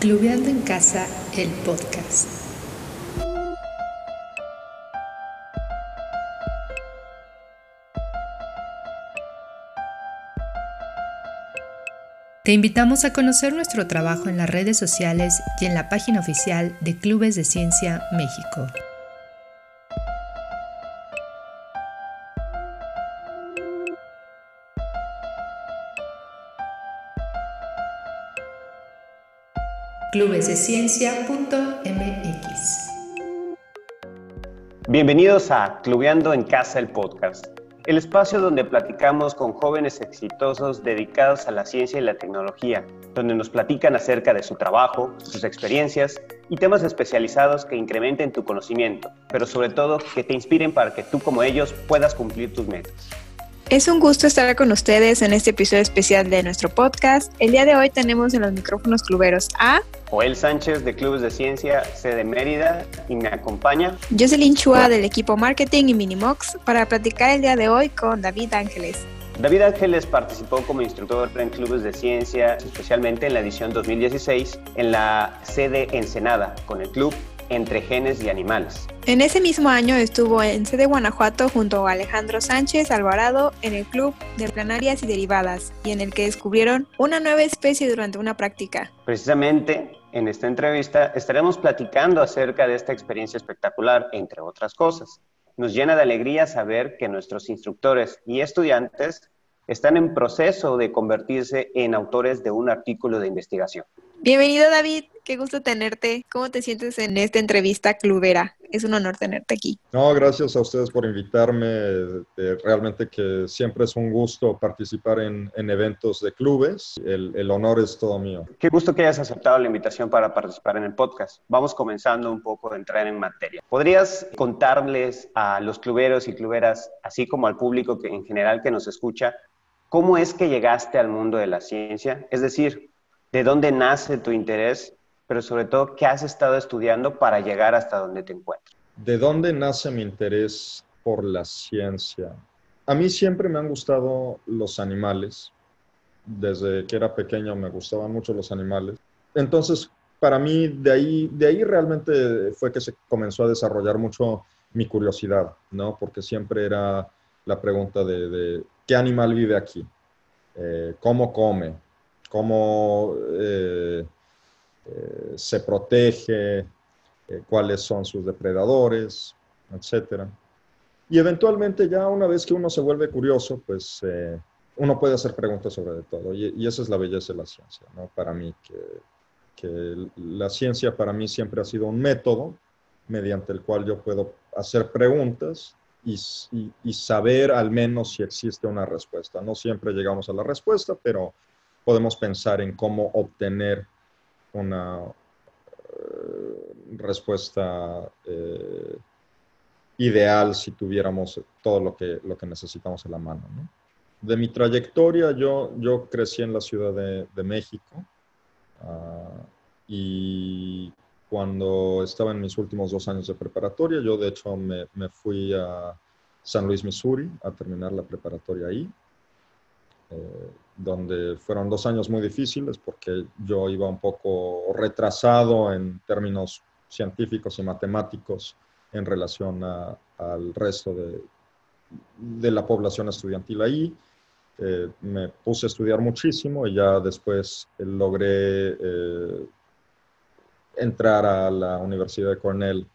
Clubeando en Casa, el podcast. Te invitamos a conocer nuestro trabajo en las redes sociales y en la página oficial de Clubes de Ciencia México. clubesdeciencia.mx. Bienvenidos a Clubeando en Casa el podcast, el espacio donde platicamos con jóvenes exitosos dedicados a la ciencia y la tecnología, donde nos platican acerca de su trabajo, sus experiencias y temas especializados que incrementen tu conocimiento, pero sobre todo que te inspiren para que tú como ellos puedas cumplir tus metas. Es un gusto estar con ustedes en este episodio especial de nuestro podcast. El día de hoy tenemos en los micrófonos cluberos a Joel Sánchez de Clubes de Ciencia, sede Mérida, y me acompaña Jocelyn Chua del equipo Marketing y Minimox para platicar el día de hoy con David Ángeles. David Ángeles participó como instructor en clubes de ciencia, especialmente en la edición 2016 en la sede Ensenada, con el club entre genes y animales. En ese mismo año estuvo en sede Guanajuato junto a Alejandro Sánchez Alvarado en el Club de Planarias y Derivadas y en el que descubrieron una nueva especie durante una práctica. Precisamente en esta entrevista estaremos platicando acerca de esta experiencia espectacular, entre otras cosas. Nos llena de alegría saber que nuestros instructores y estudiantes están en proceso de convertirse en autores de un artículo de investigación. Bienvenido David, qué gusto tenerte. ¿Cómo te sientes en esta entrevista clubera? Es un honor tenerte aquí. No, gracias a ustedes por invitarme. realmente que siempre es un gusto participar en, eventos de clubes. El, el, honor es todo mío. Qué gusto que hayas aceptado la invitación para participar en el podcast. Vamos comenzando un poco a entrar en materia. ¿Podrías contarles a los cluberos y cluberas, así como al público que en general que nos escucha, cómo es que llegaste al mundo de la ciencia? Es decir, de dónde nace tu interés, pero sobre todo qué has estado estudiando para llegar hasta donde te encuentras. ¿De dónde nace mi interés por la ciencia? A mí siempre me han gustado los animales. Desde que era pequeño me gustaban mucho los animales. Entonces, para mí, de ahí, de ahí realmente fue que se comenzó a desarrollar mucho mi curiosidad, ¿no? Porque siempre era la pregunta de, ¿qué animal vive aquí? Eh, ¿Cómo come? Cómo eh, eh, se protege, eh, cuáles son sus depredadores, etc. Y eventualmente ya una vez que uno se vuelve curioso, pues uno puede hacer preguntas sobre todo. Y, esa es la belleza de la ciencia, ¿no? Para mí, que, la ciencia para mí siempre ha sido un método mediante el cual yo puedo hacer preguntas y, y, saber al menos si existe una respuesta. No siempre llegamos a la respuesta, pero podemos pensar en cómo obtener una eh, respuesta eh, ideal si tuviéramos todo lo que, lo que necesitamos en la mano. De mi trayectoria, yo, yo crecí en la Ciudad de, México ah, y cuando estaba en mis últimos dos años de preparatoria, yo de hecho me, me fui a San Luis, Missouri, a terminar la preparatoria ahí. Eh, donde fueron dos años muy difíciles porque yo iba un poco retrasado en términos científicos y matemáticos en relación al resto de, de, la población estudiantil ahí. Eh, me puse a estudiar muchísimo y ya después logré eh, entrar a la Universidad de Cornell,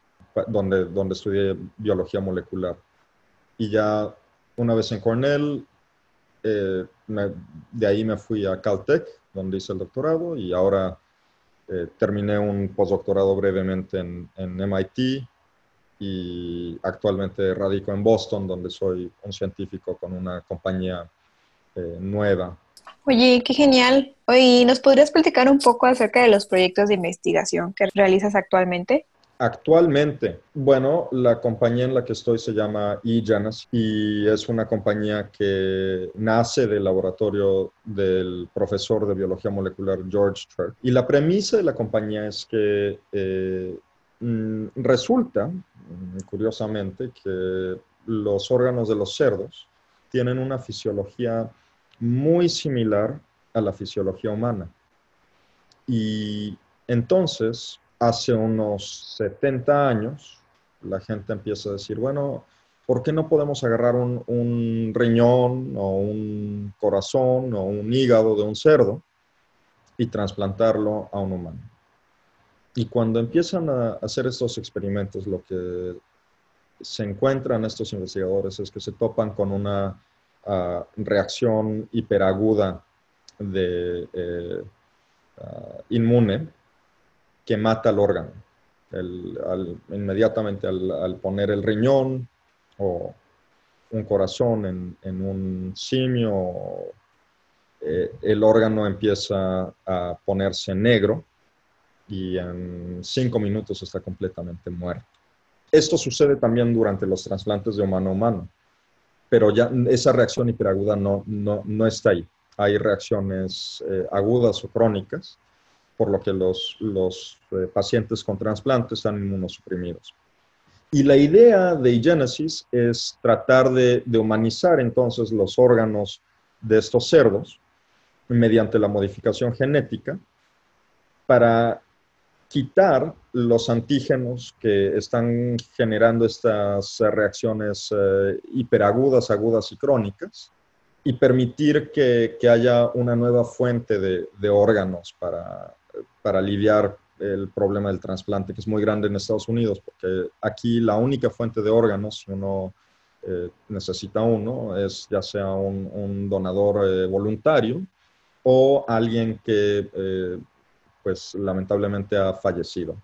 donde, donde estudié biología molecular. Y ya una vez en Cornell, eh, de ahí me fui a Caltech, donde hice el doctorado, y ahora eh, terminé un postdoctorado brevemente en, MIT y actualmente radico en Boston, donde soy un científico con una compañía eh, nueva. Oye, qué genial. Oye, ¿nos podrías platicar un poco acerca de los proyectos de investigación que realizas actualmente? Actualmente, bueno, la compañía en la que estoy se llama eJanas y es una compañía que nace del laboratorio del profesor de biología molecular George Turk. Y la premisa de la compañía es que eh, mm, resulta, mm, curiosamente, que los órganos de los cerdos tienen una fisiología muy similar a la fisiología humana. Y entonces, hace unos 70 años, la gente empieza a decir, bueno, ¿por qué no podemos agarrar un, riñón o un corazón o un hígado de un cerdo y trasplantarlo a un humano? Y cuando empiezan a hacer estos experimentos, lo que se encuentran estos investigadores es que se topan con una ah, reacción hiperaguda de eh, ah, inmune que mata el órgano. inmediatamente al, poner el riñón o un corazón en, un simio, eh, el órgano empieza a ponerse negro y en cinco minutos está completamente muerto. Esto sucede también durante los trasplantes de humano a humano, pero ya esa reacción hiperaguda no, no, está ahí. Hay reacciones eh, agudas o crónicas, por lo que los, los eh, pacientes con trasplantes están inmunosuprimidos. Y la idea de Genesis es tratar de, de, humanizar entonces los órganos de estos cerdos mediante la modificación genética para quitar los antígenos que están generando estas reacciones eh, hiperagudas, agudas y crónicas, y permitir que, haya una nueva fuente de, órganos para, para aliviar el problema del trasplante, que es muy grande en Estados Unidos, porque aquí la única fuente de órganos, si uno eh, necesita uno, es ya sea un, donador eh, voluntario o alguien que pues lamentablemente ha fallecido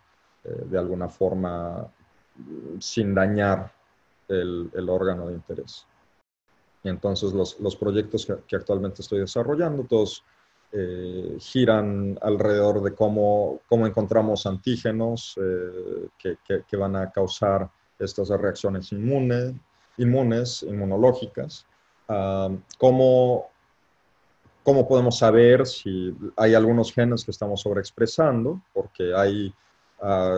eh, de alguna forma sin dañar el, órgano de interés. Y entonces los, proyectos que, actualmente estoy desarrollando, todos eh, giran alrededor de cómo, cómo encontramos antígenos eh, que, van a causar estas reacciones inmunes, inmunológicas, uh, cómo ¿Cómo podemos saber si hay algunos genes que estamos sobreexpresando? Porque hay, ah,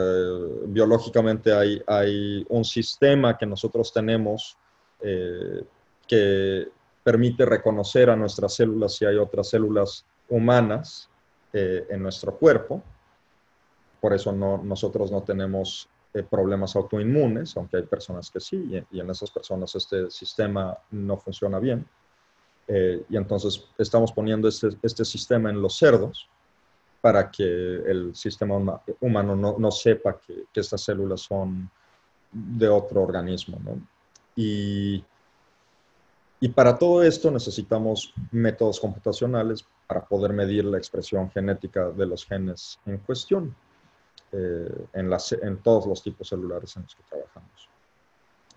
biológicamente hay, hay, un sistema que nosotros tenemos eh, que permite reconocer a nuestras células si hay otras células humanas eh, en nuestro cuerpo. Por eso no, nosotros no tenemos eh, problemas autoinmunes, aunque hay personas que sí, y en esas personas este sistema no funciona bien. Eh, y entonces estamos poniendo este, este, sistema en los cerdos para que el sistema humano no, sepa que, estas células son de otro organismo. Y, y para todo esto necesitamos métodos computacionales para poder medir la expresión genética de los genes en cuestión eh, en, las, en todos los tipos celulares en los que trabajamos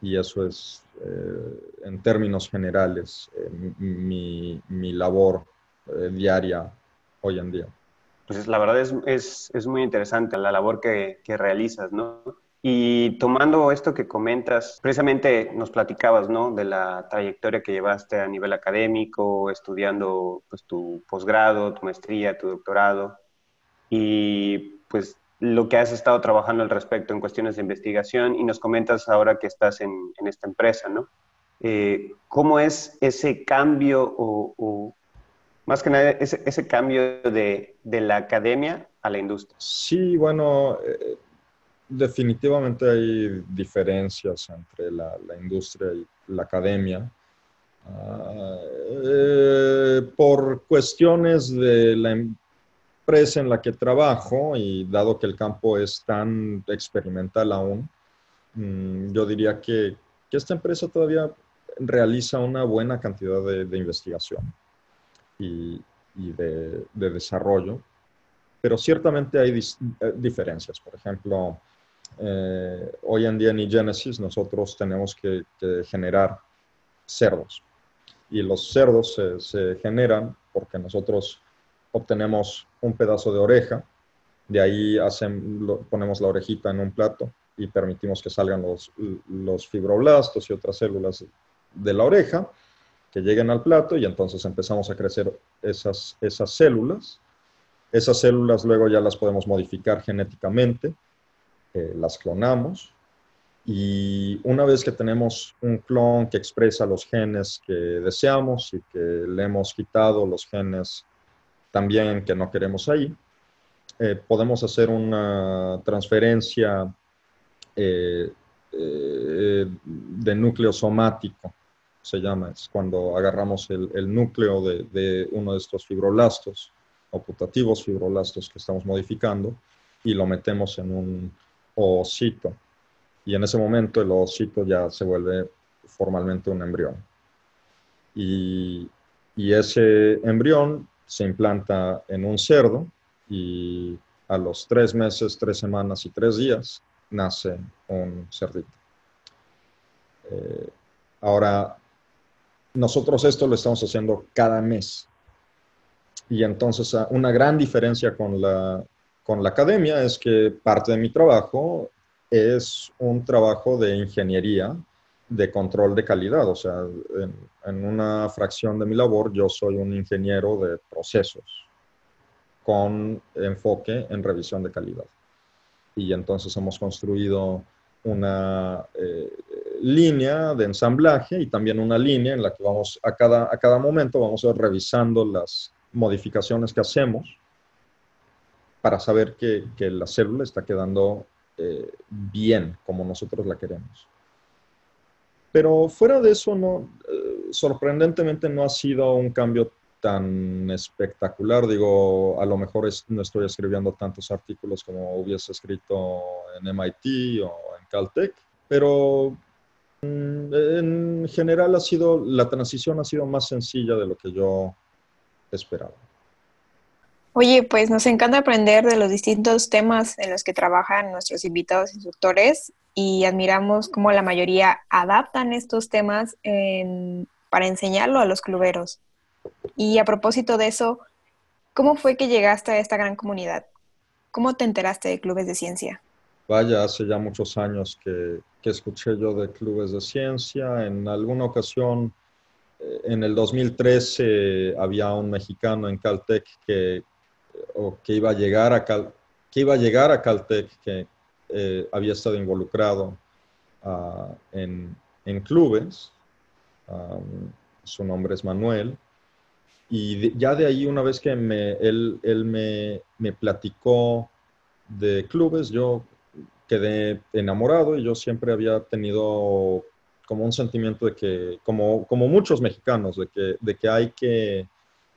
y eso es, eh, en términos generales, eh, mi, mi, labor eh, diaria hoy en día. Pues la verdad es, es, es muy interesante la labor que, que, realizas, ¿no? Y tomando esto que comentas, precisamente nos platicabas, ¿no? De la trayectoria que llevaste a nivel académico, estudiando pues, tu posgrado, tu maestría, tu doctorado. Y pues lo que has estado trabajando al respecto en cuestiones de investigación y nos comentas ahora que estás en, esta empresa, ¿no? Eh, ¿Cómo es ese cambio o, más que nada ese, cambio de, la academia a la industria? Sí, bueno, eh, definitivamente hay diferencias entre la, industria y la academia. Ah, eh, por cuestiones de la, empresa en la que trabajo y dado que el campo es tan experimental aún, mm, yo diría que, esta empresa todavía realiza una buena cantidad de, investigación y, de, desarrollo, pero ciertamente hay eh, diferencias. Por ejemplo, eh, hoy en día en eGenesis nosotros tenemos que, generar cerdos y los cerdos se generan porque nosotros obtenemos un pedazo de oreja, de ahí ponemos la orejita en un plato y permitimos que salgan los, los fibroblastos y otras células de la oreja que lleguen al plato y entonces empezamos a crecer esas, esas células. Esas células luego ya las podemos modificar genéticamente, eh, las clonamos y una vez que tenemos un clon que expresa los genes que deseamos y que le hemos quitado los genes también que no queremos ahí. eh, podemos hacer una transferencia eh, eh, de núcleo somático, se llama, es cuando agarramos el, núcleo de, uno de estos fibroblastos o putativos fibroblastos que estamos modificando y lo metemos en un ovocito. Y en ese momento el ovocito ya se vuelve formalmente un embrión. Y, ese embrión se implanta en un cerdo y a los tres meses, tres semanas y tres días nace un cerdito. Eh, ahora, nosotros esto lo estamos haciendo cada mes. Y entonces una gran diferencia con la, con la academia es que parte de mi trabajo es un trabajo de ingeniería de control de calidad. O sea, en, una fracción de mi labor yo soy un ingeniero de procesos con enfoque en revisión de calidad. Y entonces hemos construido una eh, línea de ensamblaje y también una línea en la que vamos a cada, a cada momento vamos a ir revisando las modificaciones que hacemos para saber que, que la célula está quedando eh, bien como nosotros la queremos. Pero fuera de eso, no, eh, sorprendentemente no ha sido un cambio tan espectacular. Digo, a lo mejor no estoy escribiendo tantos artículos como hubiese escrito en MIT o en Caltech, pero mm, en general ha sido, la transición ha sido más sencilla de lo que yo esperaba. Oye, pues nos encanta aprender de los distintos temas en los que trabajan nuestros invitados instructores y admiramos cómo la mayoría adaptan estos temas para enseñarlo a los cluberos. Y a propósito de eso, ¿cómo fue que llegaste a esta gran comunidad? ¿Cómo te enteraste de clubes de ciencia? Vaya, hace ya muchos años que, escuché yo de clubes de ciencia. En alguna ocasión, eh, en el 2013, había un mexicano en Caltech que, que, iba, a llegar a que iba a llegar a Caltech, que eh, había estado involucrado ah, en, clubes. su nombre es Manuel. Y ya de ahí, una vez que me, él, él me, me, platicó de clubes, yo quedé enamorado y yo siempre había tenido como un sentimiento de que, como, como muchos mexicanos, de que, de que hay que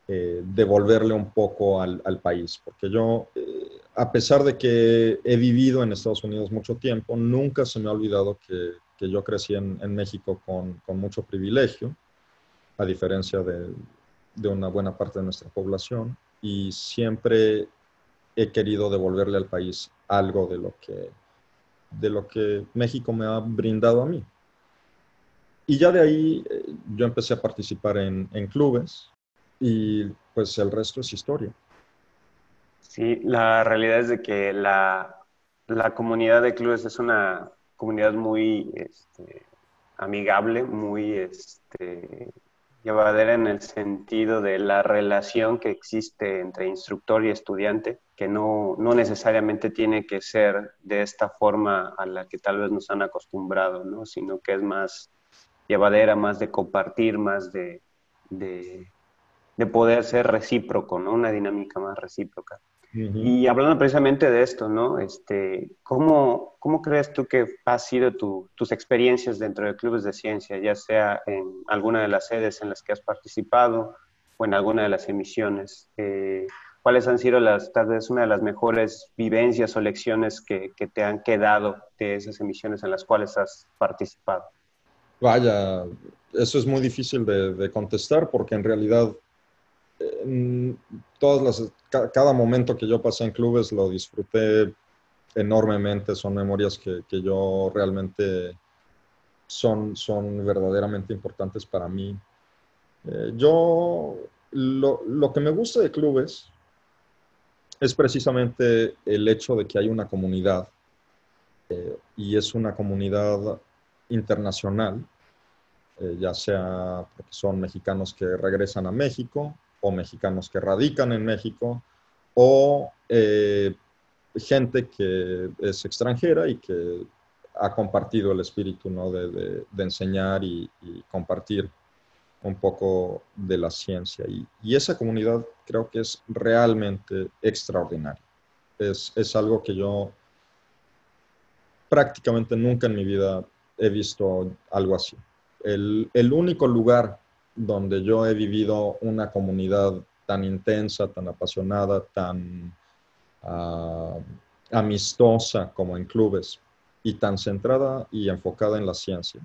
eh, devolverle un poco al, país. Porque yo, eh, a pesar de que he vivido en Estados Unidos mucho tiempo, nunca se me ha olvidado que, que yo crecí en, en México con, con mucho privilegio, a diferencia de, de una buena parte de nuestra población y siempre he querido devolverle al país algo de lo que, de lo que México me ha brindado a mí. Y ya de ahí eh, yo empecé a participar en, en clubes y pues el resto es historia. Sí, la realidad es de que la, la comunidad de clubes es una comunidad muy este, amigable, muy este, llevadera en el sentido de la relación que existe entre instructor y estudiante, que no, no, necesariamente tiene que ser de esta forma a la que tal vez nos han acostumbrado, ¿no? sino que es más llevadera, más de compartir, más de, de, de poder ser recíproco, ¿no? una dinámica más recíproca. Y hablando precisamente de esto, ¿no? Este, ¿cómo, ¿Cómo crees tú que han sido tus experiencias dentro de clubes de ciencia, ya sea en alguna de las sedes en las que has participado o en alguna de las emisiones? Eh, ¿Cuáles han sido las, tal vez una de las mejores vivencias o lecciones que, que te han quedado de esas emisiones en las cuales has participado? Vaya, eso es muy difícil de, de contestar porque en realidad todas las, cada momento que yo pasé en clubes lo disfruté enormemente, son memorias que, que yo realmente son, son verdaderamente importantes para mí. Eh, yo, lo, lo, que me gusta de clubes es precisamente el hecho de que hay una comunidad eh, y es una comunidad internacional, eh, ya sea porque son mexicanos que regresan a México o mexicanos que radican en México, o eh, gente que es extranjera y que ha compartido el espíritu ¿no? de, enseñar y, compartir un poco de la ciencia. Y, esa comunidad creo que es realmente extraordinaria. Es, es algo que yo prácticamente nunca en mi vida he visto algo así. El, el, único lugar donde yo he vivido una comunidad tan intensa, tan apasionada, tan uh, amistosa como en clubes y tan centrada y enfocada en la ciencia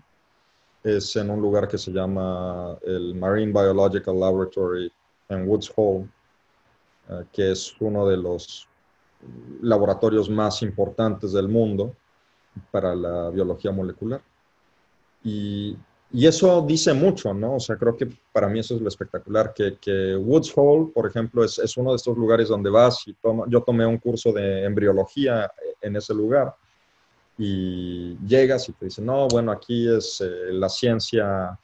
es en un lugar que se llama el Marine Biological Laboratory en Woods Hole, uh, que es uno de los laboratorios más importantes del mundo para la biología molecular. Y, y, eso dice mucho, ¿no? O sea, creo que para mí eso es lo espectacular, que, que Woods Hole, por ejemplo, es, es, uno de estos lugares donde vas y toma, yo tomé un curso de embriología en ese lugar y llegas y te dicen, no, bueno, aquí es eh, la ciencia,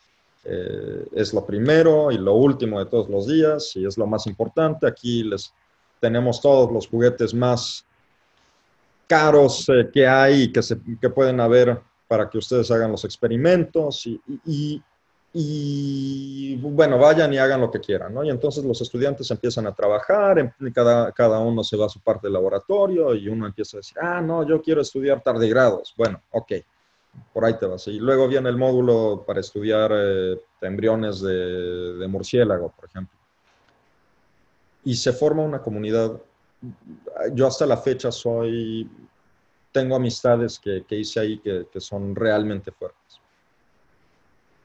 eh, es lo primero y lo último de todos los días y es lo más importante, aquí les tenemos todos los juguetes más caros eh, que hay y que, se, que pueden haber para que ustedes hagan los experimentos y, y, y, bueno, vayan y hagan lo que quieran, ¿no? Y entonces los estudiantes empiezan a trabajar, em, cada, cada uno se va a su parte del laboratorio y uno empieza a decir, ah, no, yo quiero estudiar tardigrados. Bueno, ok, por ahí te vas. Y luego viene el módulo para estudiar eh, embriones de, de murciélago, por ejemplo. Y se forma una comunidad yo hasta la fecha soy, tengo amistades que, que hice ahí que, que, son realmente fuertes.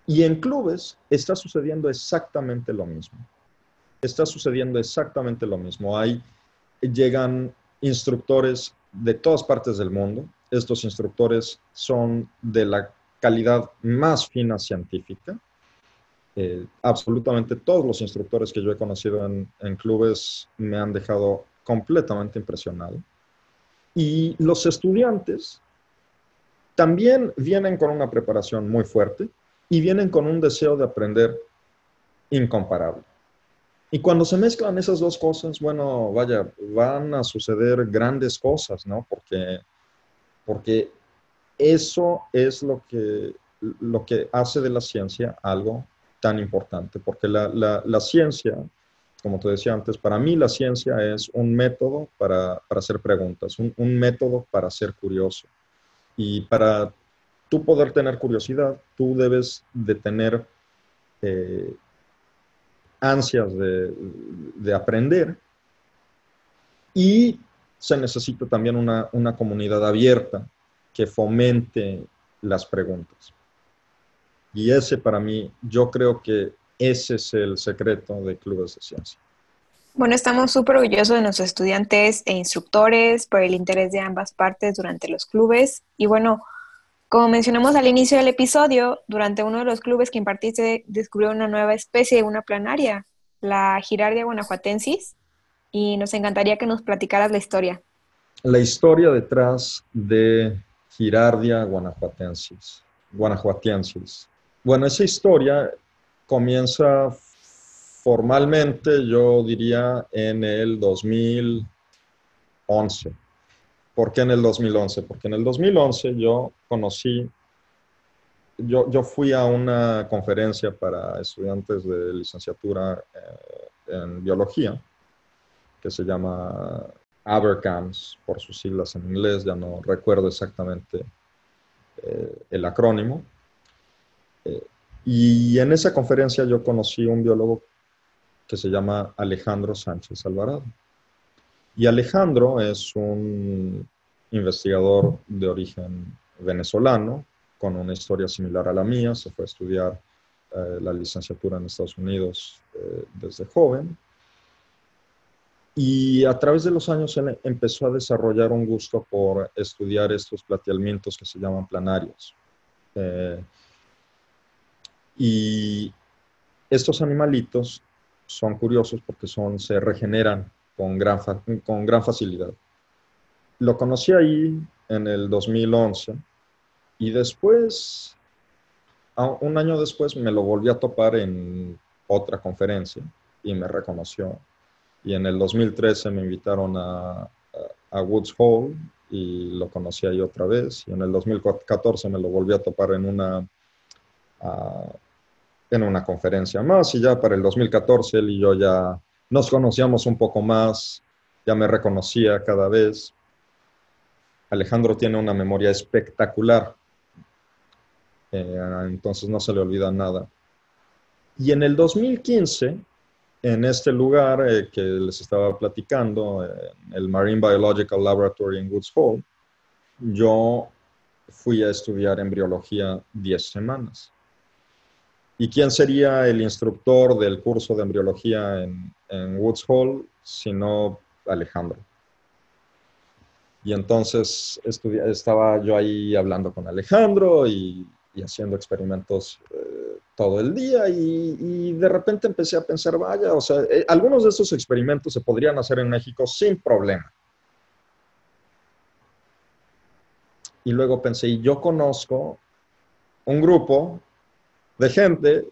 Y en clubes está sucediendo exactamente lo mismo. Está sucediendo exactamente lo mismo. Hay, llegan instructores de todas partes del mundo. Estos instructores son de la calidad más fina científica. Eh, absolutamente todos los instructores que yo he conocido en, en clubes me han dejado completamente impresionado. Y los estudiantes también vienen con una preparación muy fuerte y vienen con un deseo de aprender incomparable. Y cuando se mezclan esas dos cosas, bueno, vaya, van a suceder grandes cosas, ¿no? Porque, porque eso es lo que, lo que hace de la ciencia algo tan importante, porque la, la, la ciencia como te decía antes, para mí la ciencia es un método para, para hacer preguntas, un, un, método para ser curioso. Y para tú poder tener curiosidad, tú debes de tener eh, ansias de, de, aprender y se necesita también una, una comunidad abierta que fomente las preguntas. Y ese para mí, yo creo que ese es el secreto de clubes de ciencia. Bueno, estamos súper orgullosos de nuestros estudiantes e instructores por el interés de ambas partes durante los clubes. Y bueno, como mencionamos al inicio del episodio, durante uno de los clubes que impartiste descubrió una nueva especie de una planaria, la Girardia guanajuatensis, y nos encantaría que nos platicaras la historia. La historia detrás de Girardia guanajuatensis. guanajuatensis. Bueno, esa historia comienza formalmente, yo diría, en el 2011. ¿Por qué en el 2011? Porque en el 2011 yo conocí, yo, yo fui a una conferencia para estudiantes de licenciatura eh, en biología, que se llama ABERCAMS, por sus siglas en inglés, ya no recuerdo exactamente eh, el acrónimo. Eh, y en esa conferencia yo conocí un biólogo que se llama Alejandro Sánchez Alvarado. Y Alejandro es un investigador de origen venezolano, con una historia similar a la mía, se fue a estudiar eh, la licenciatura en Estados Unidos eh, desde joven. Y a través de los años él empezó a desarrollar un gusto por estudiar estos plateamientos que se llaman planarios. Eh, y estos animalitos son curiosos porque son, se regeneran con gran, con gran facilidad. Lo conocí ahí en el 2011 y después, un año después, me lo volví a topar en otra conferencia y me reconoció. Y en el 2013 me invitaron a, a Woods Hole y lo conocí ahí otra vez. Y en el 2014 me lo volví a topar en una, en una conferencia más y ya para el 2014 él y yo ya nos conocíamos un poco más ya me reconocía cada vez. Alejandro tiene una memoria espectacular, eh, entonces no se le olvida nada. Y en el 2015, en este lugar eh, que les estaba platicando, el Marine Biological Laboratory en Woods Hole, yo fui a estudiar embriología 10 semanas. ¿Y quién sería el instructor del curso de embriología en, Woods Hole sino Alejandro? Y entonces estaba yo ahí hablando con Alejandro y, haciendo experimentos eh, todo el día y, de repente empecé a pensar, vaya, o sea, eh, algunos de estos experimentos se podrían hacer en México sin problema. Y luego pensé, y yo conozco un grupo de gente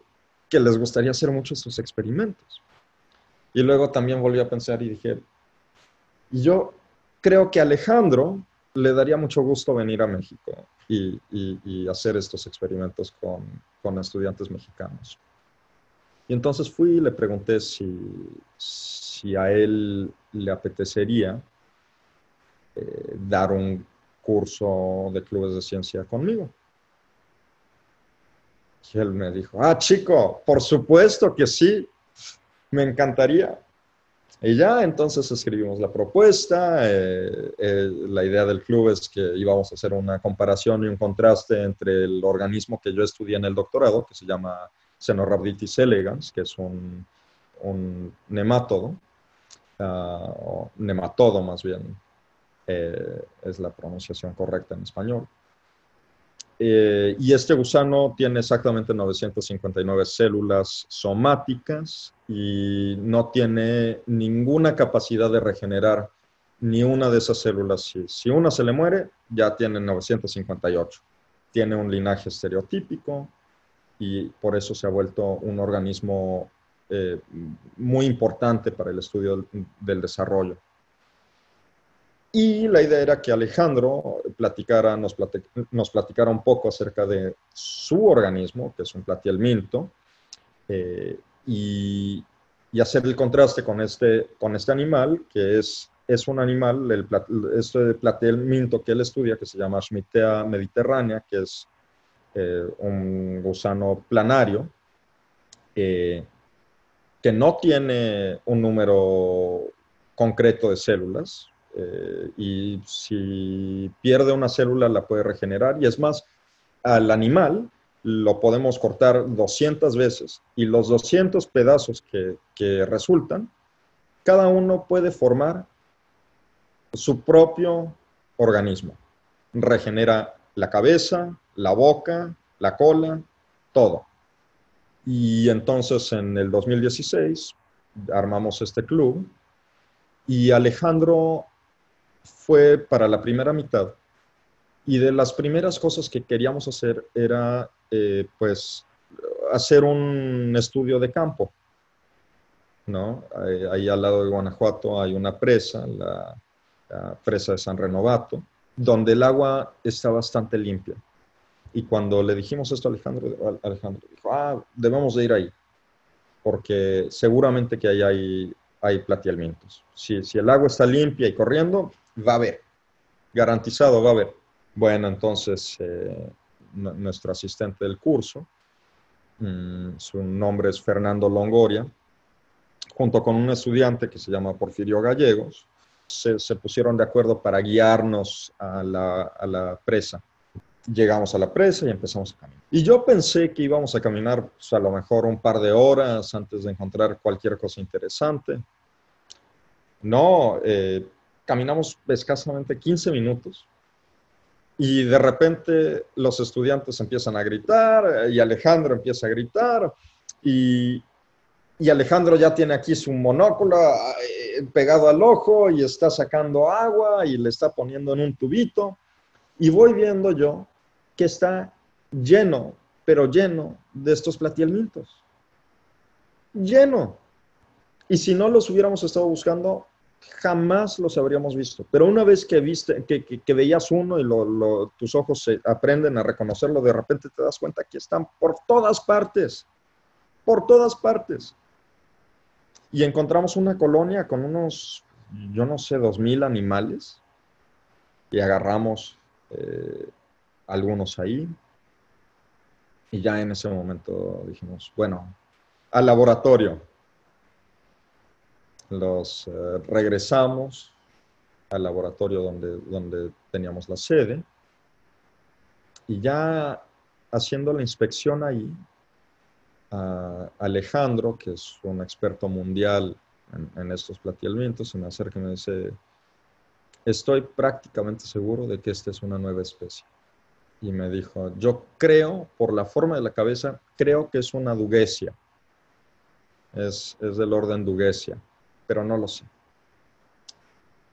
que les gustaría hacer muchos estos experimentos. Y luego también volví a pensar y dije, yo creo que Alejandro le daría mucho gusto venir a México y, hacer estos experimentos con, estudiantes mexicanos. Y entonces fui y le pregunté si, si a él le apetecería eh, dar un curso de clubes de ciencia conmigo. Y él me dijo, ah, chico, por supuesto que sí, me encantaría. Y ya entonces escribimos la propuesta. Eh, eh, la idea del club es que íbamos a hacer una comparación y un contraste entre el organismo que yo estudié en el doctorado, que se llama Cenorhabditis elegans, que es un, un nemátodo, ah, o nematodo más bien, eh, es la pronunciación correcta en español. Eh, y este gusano tiene exactamente 959 células somáticas y no tiene ninguna capacidad de regenerar ni una de esas células. Si, una se le muere, ya tiene 958. Tiene un linaje estereotípico y por eso se ha vuelto un organismo eh, muy importante para el estudio del desarrollo. Y la idea era que Alejandro platicara, nos, platicara un poco acerca de su organismo, que es un platielminto, eh, y, hacer el contraste con este, con este animal, que es, es un animal, el, este platielminto que él estudia, que se llama Schmittea mediterránea, que es eh, un gusano planario, eh, que no tiene un número concreto de células, eh, y si pierde una célula la puede regenerar y es más, al animal lo podemos cortar 200 veces y los 200 pedazos que, que resultan, cada uno puede formar su propio organismo. Regenera la cabeza, la boca, la cola, todo. Y entonces en el 2016 armamos este club y Alejandro fue para la primera mitad. Y de las primeras cosas que queríamos hacer era, eh, pues, hacer un estudio de campo. ¿no? Ahí, al lado de Guanajuato hay una presa, la, presa de San Renovato, donde el agua está bastante limpia. Y cuando le dijimos esto a Alejandro, Alejandro dijo, ah, debemos de ir ahí, porque seguramente que ahí hay, hay platielmientos. Si, si el agua está limpia y corriendo, va a haber, garantizado va a haber. Bueno, entonces eh, nuestro asistente del curso, mm, su nombre es Fernando Longoria, junto con un estudiante que se llama Porfirio Gallegos, se, pusieron de acuerdo para guiarnos a la, presa. Llegamos a la presa y empezamos a caminar. Y yo pensé que íbamos a caminar pues, a lo mejor un par de horas antes de encontrar cualquier cosa interesante. No, eh, caminamos escasamente 15 minutos y de repente los estudiantes empiezan a gritar y Alejandro empieza a gritar y, y Alejandro ya tiene aquí su monóculo eh, pegado al ojo y está sacando agua y le está poniendo en un tubito y voy viendo yo que está lleno, pero lleno de estos platielmintos. Lleno. Y si no los hubiéramos estado buscando, jamás los habríamos visto. Pero una vez que viste, que, veías uno y tus ojos se aprenden a reconocerlo, de repente te das cuenta que están por todas partes, por todas partes. Y encontramos una colonia con unos yo no sé, dos mil animales y agarramos eh, algunos ahí. Y ya en ese momento dijimos, bueno, al laboratorio. Los eh, regresamos al laboratorio donde, donde teníamos la sede. Y ya haciendo la inspección ahí, Alejandro, que es un experto mundial en, estos platilamientos, se me acerca y me dice, estoy prácticamente seguro de que esta es una nueva especie. Y me dijo, yo creo, por la forma de la cabeza, creo que es una duguesia. Es, es del orden duguesia, pero no lo sé.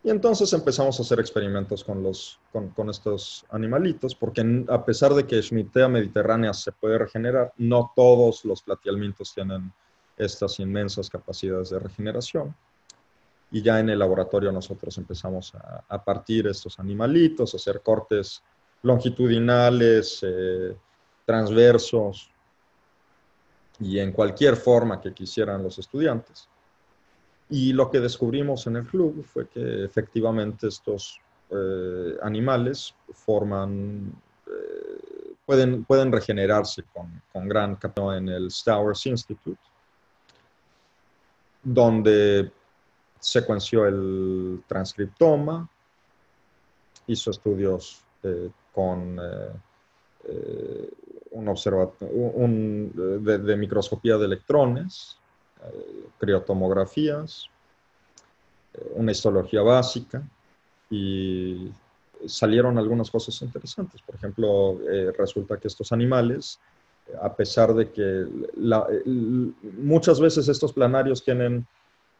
Y entonces empezamos a hacer experimentos con, los, con, estos animalitos, porque a pesar de que Schmittea mediterránea se puede regenerar, no todos los platialmintos tienen estas inmensas capacidades de regeneración. Y ya en el laboratorio nosotros empezamos a, partir estos animalitos, a hacer cortes longitudinales, eh, transversos y en cualquier forma que quisieran los estudiantes. Y lo que descubrimos en el club fue que efectivamente estos eh, animales forman, eh, pueden, pueden regenerarse con, con gran capacidad en el Stowers Institute, donde secuenció el transcriptoma, hizo estudios eh, con un, un de microscopía de electrones, criotomografías, eh, una histología básica y salieron algunas cosas interesantes. Por ejemplo, eh, resulta que estos animales, a pesar de que muchas veces estos planarios tienen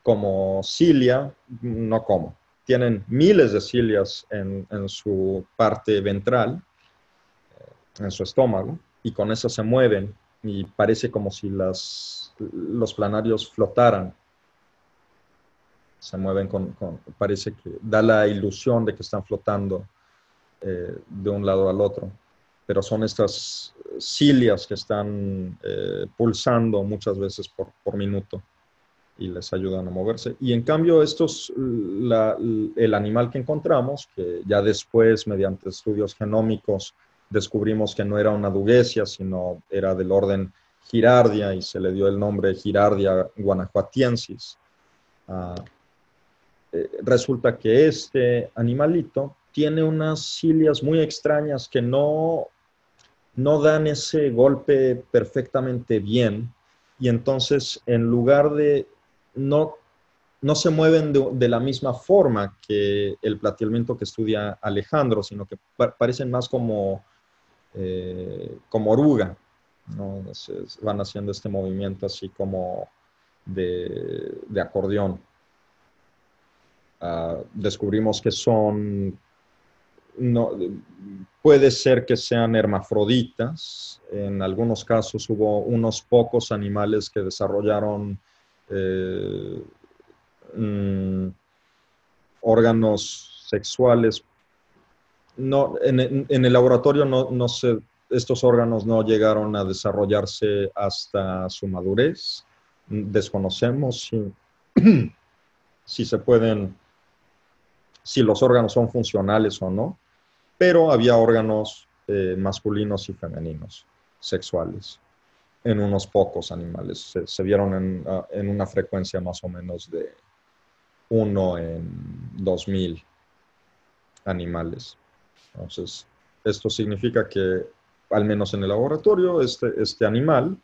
como cilia, no como, tienen miles de cilias en, en su parte ventral, eh, en su estómago, y con eso se mueven y parece como si las, los planarios flotaran. Se mueven con, parece que da la ilusión de que están flotando eh, de un lado al otro, pero son estas cilias que están eh, pulsando muchas veces por, por, minuto y les ayudan a moverse. Y en cambio, estos, el animal que encontramos, que ya después, mediante estudios genómicos, descubrimos que no era una duguesia, sino era del orden Girardia y se le dio el nombre Girardia guanajuatiensis. Ah, eh, resulta que este animalito tiene unas cilias muy extrañas que no, no dan ese golpe perfectamente bien y entonces en lugar de no, no se mueven de, la misma forma que el platielmiento que estudia Alejandro, sino que parecen más como eh, como oruga, ¿no? van haciendo este movimiento así como de, acordeón. Ah, descubrimos que son, no, puede ser que sean hermafroditas, en algunos casos hubo unos pocos animales que desarrollaron eh, mm, órganos sexuales no, en, el laboratorio no, no estos órganos no llegaron a desarrollarse hasta su madurez. Desconocemos si, si se pueden, si los órganos son funcionales o no, pero había órganos eh, masculinos y femeninos sexuales en unos pocos animales. Se, vieron en, ah, en, una frecuencia más o menos de uno en dos mil animales. Entonces, esto significa que, al menos en el laboratorio, este, este animal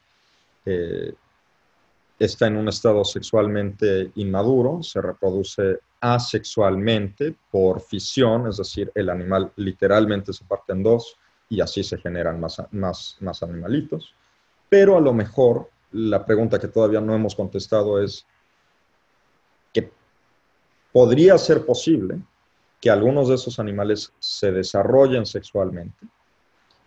eh, está en un estado sexualmente inmaduro, se reproduce asexualmente por fisión, es decir, el animal literalmente se parte en dos y así se generan más, más, más animalitos. Pero a lo mejor la pregunta que todavía no hemos contestado es que podría ser posible que algunos de esos animales se desarrollen sexualmente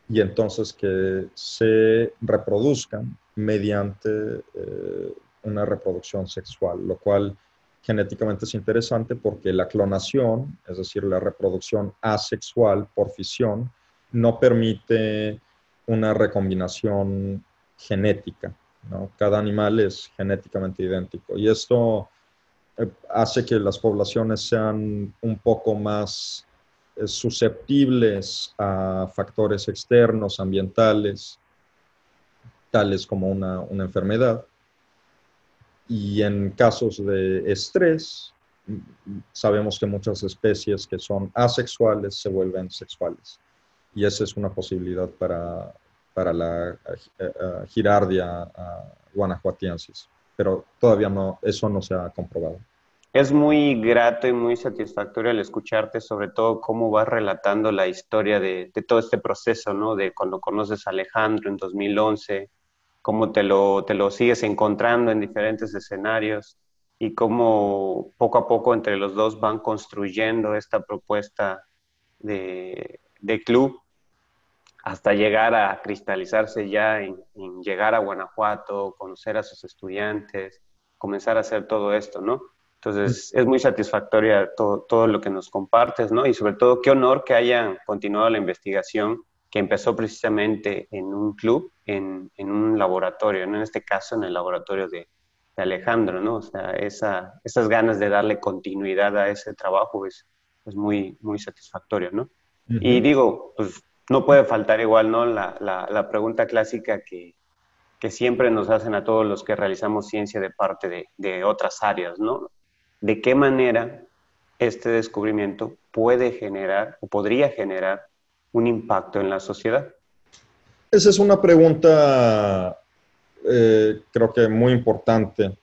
y entonces que se reproduzcan mediante eh, una reproducción sexual, lo cual genéticamente es interesante porque la clonación, es decir, la reproducción asexual por fisión, no permite una recombinación genética. Cada animal es genéticamente idéntico. Y esto hace que las poblaciones sean un poco más eh, susceptibles a factores externos, ambientales, tales como una, una enfermedad. Y en casos de estrés, sabemos que muchas especies que son asexuales se vuelven sexuales. Y esa es una posibilidad para, para la uh, girardia guanajuatiensis. Pero todavía no, eso no se ha comprobado. Es muy grato y muy satisfactorio el escucharte, sobre todo cómo vas relatando la historia de, todo este proceso, ¿no? De cuando conoces a Alejandro en 2011, cómo te lo, te lo sigues encontrando en diferentes escenarios y cómo poco a poco entre los dos van construyendo esta propuesta de, de club hasta llegar a cristalizarse ya en, llegar a Guanajuato, conocer a sus estudiantes, comenzar a hacer todo esto, ¿no? Entonces, es muy satisfactoria todo, todo, lo que nos compartes, ¿no? Y sobre todo, qué honor que hayan continuado la investigación que empezó precisamente en un club, en, en un laboratorio, ¿no? En este caso, en el laboratorio de, de Alejandro, ¿no? O sea, esa, esas ganas de darle continuidad a ese trabajo es, es muy, muy satisfactorio, ¿no? Y digo, pues no puede faltar igual, ¿no? La, la, la pregunta clásica que, que, siempre nos hacen a todos los que realizamos ciencia de parte de, de otras áreas, ¿no? ¿De qué manera este descubrimiento puede generar o podría generar un impacto en la sociedad? Esa es una pregunta eh, creo que muy importante.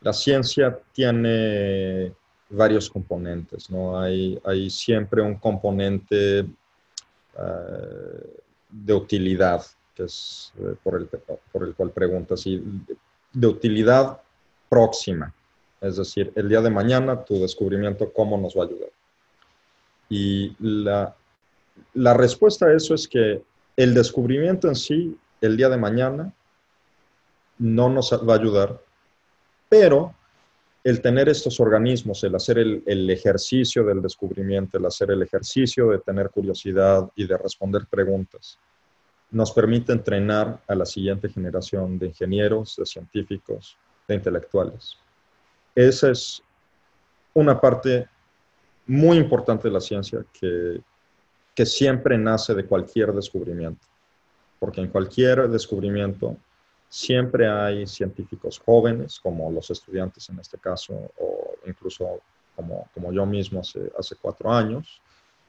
La ciencia tiene varios componentes, ¿no? Hay, hay siempre un componente eh, de utilidad, que es eh, por, el, por el cual preguntas, y de utilidad próxima. Es decir, el día de mañana tu descubrimiento, ¿cómo nos va a ayudar? Y la, la respuesta a eso es que el descubrimiento en sí, el día de mañana, no nos va a ayudar, pero el tener estos organismos, el hacer el, ejercicio del descubrimiento, el hacer el ejercicio de tener curiosidad y de responder preguntas, nos permite entrenar a la siguiente generación de ingenieros, de científicos, de intelectuales. Esa es una parte muy importante de la ciencia que, que siempre nace de cualquier descubrimiento, porque en cualquier descubrimiento Siempre hay científicos jóvenes, como los estudiantes en este caso, o incluso como, como yo mismo hace, hace cuatro años,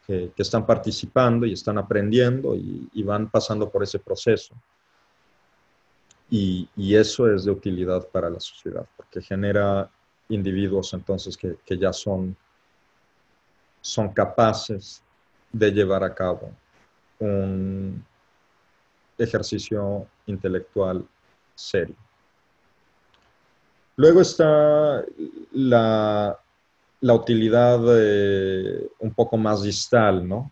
que, están participando y están aprendiendo y, van pasando por ese proceso. Y, y, eso es de utilidad para la sociedad, porque genera individuos entonces que, que ya son, son capaces de llevar a cabo un ejercicio intelectual serio. Luego está la, utilidad un poco más distal, ¿no?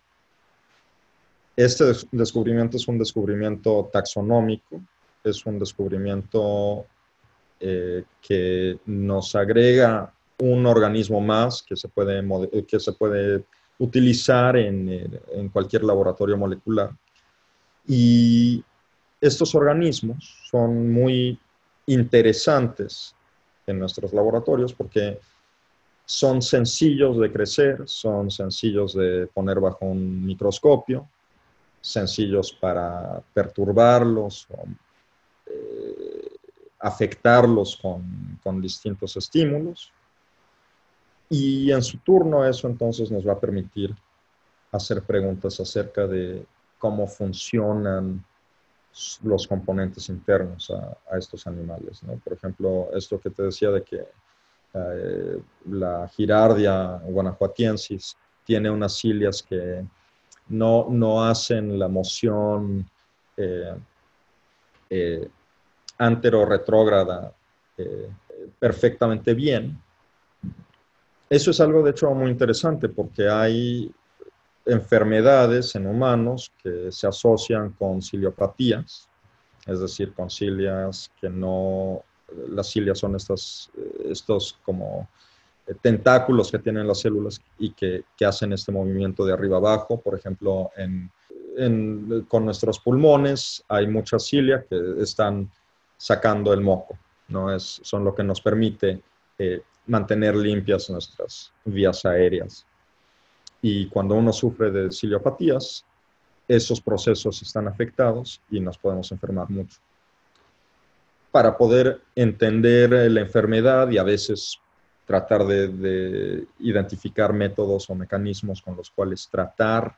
Este descubrimiento es un descubrimiento taxonómico, es un descubrimiento eh, que nos agrega un organismo más que se puede, que se puede utilizar en, en cualquier laboratorio molecular. Y estos organismos son muy interesantes en nuestros laboratorios porque son sencillos de crecer, son sencillos de poner bajo un microscopio, sencillos para perturbarlos o eh, afectarlos con, con distintos estímulos. Y en su turno eso entonces nos va a permitir hacer preguntas acerca de cómo funcionan los componentes internos a, estos animales. Por ejemplo, esto que te decía de que eh, la girardia guanajuatiensis tiene unas cilias que no, no hacen la moción eh, eh, antero-retrógrada eh, perfectamente bien. Eso es algo, de hecho, muy interesante porque hay enfermedades en humanos que se asocian con ciliopatías, es decir, con cilias que no, las cilias son estas, estos como tentáculos que tienen las células y que, que hacen este movimiento de arriba abajo, por ejemplo, en, con nuestros pulmones hay muchas cilias que están sacando el moco, ¿no? Es, son lo que nos permite eh, mantener limpias nuestras vías aéreas. Y cuando uno sufre de ciliopatías, esos procesos están afectados y nos podemos enfermar mucho. Para poder entender la enfermedad y a veces tratar de, identificar métodos o mecanismos con los cuales tratar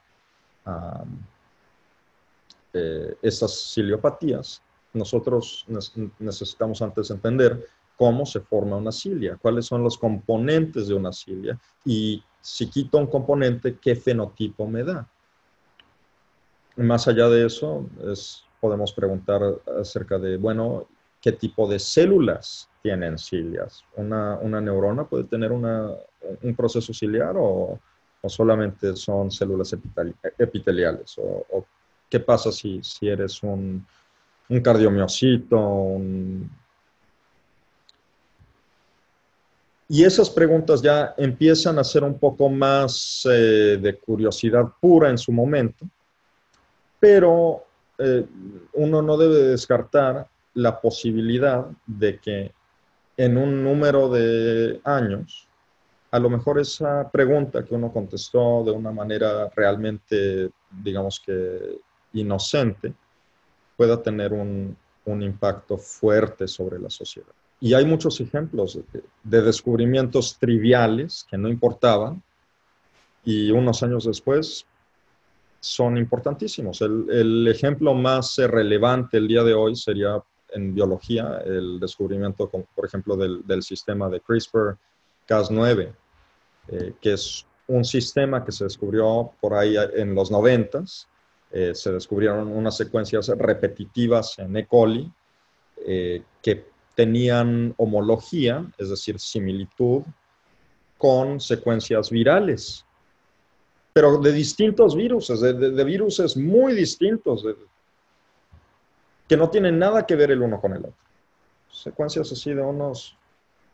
eh, estas ciliopatías, nosotros necesitamos antes entender cómo se forma una cilia, cuáles son los componentes de una cilia y si quito un componente, qué fenotipo me da. Más allá de eso, podemos preguntar acerca de, bueno, qué tipo de células tienen cilias. ¿Una, neurona puede tener un proceso ciliar o, solamente son células epiteliales? ¿O, qué pasa si, si eres un, un cardiomiocito, un Y esas preguntas ya empiezan a ser un poco más eh, de curiosidad pura en su momento, pero eh, uno no debe descartar la posibilidad de que en un número de años, a lo mejor esa pregunta que uno contestó de una manera realmente, digamos que inocente, pueda tener un impacto fuerte sobre la sociedad. Y hay muchos ejemplos de, descubrimientos triviales que no importaban y unos años después son importantísimos. El, ejemplo más relevante el día de hoy sería en biología el descubrimiento, por ejemplo, del, sistema de CRISPR-Cas9, eh, que es un sistema que se descubrió por ahí en los noventas. Eh, se descubrieron unas secuencias repetitivas en E. coli eh, que tenían homología, es decir, similitud con secuencias virales, pero de distintos virus, de, de, virus muy distintos, que no tienen nada que ver el uno con el otro. Secuencias así de unos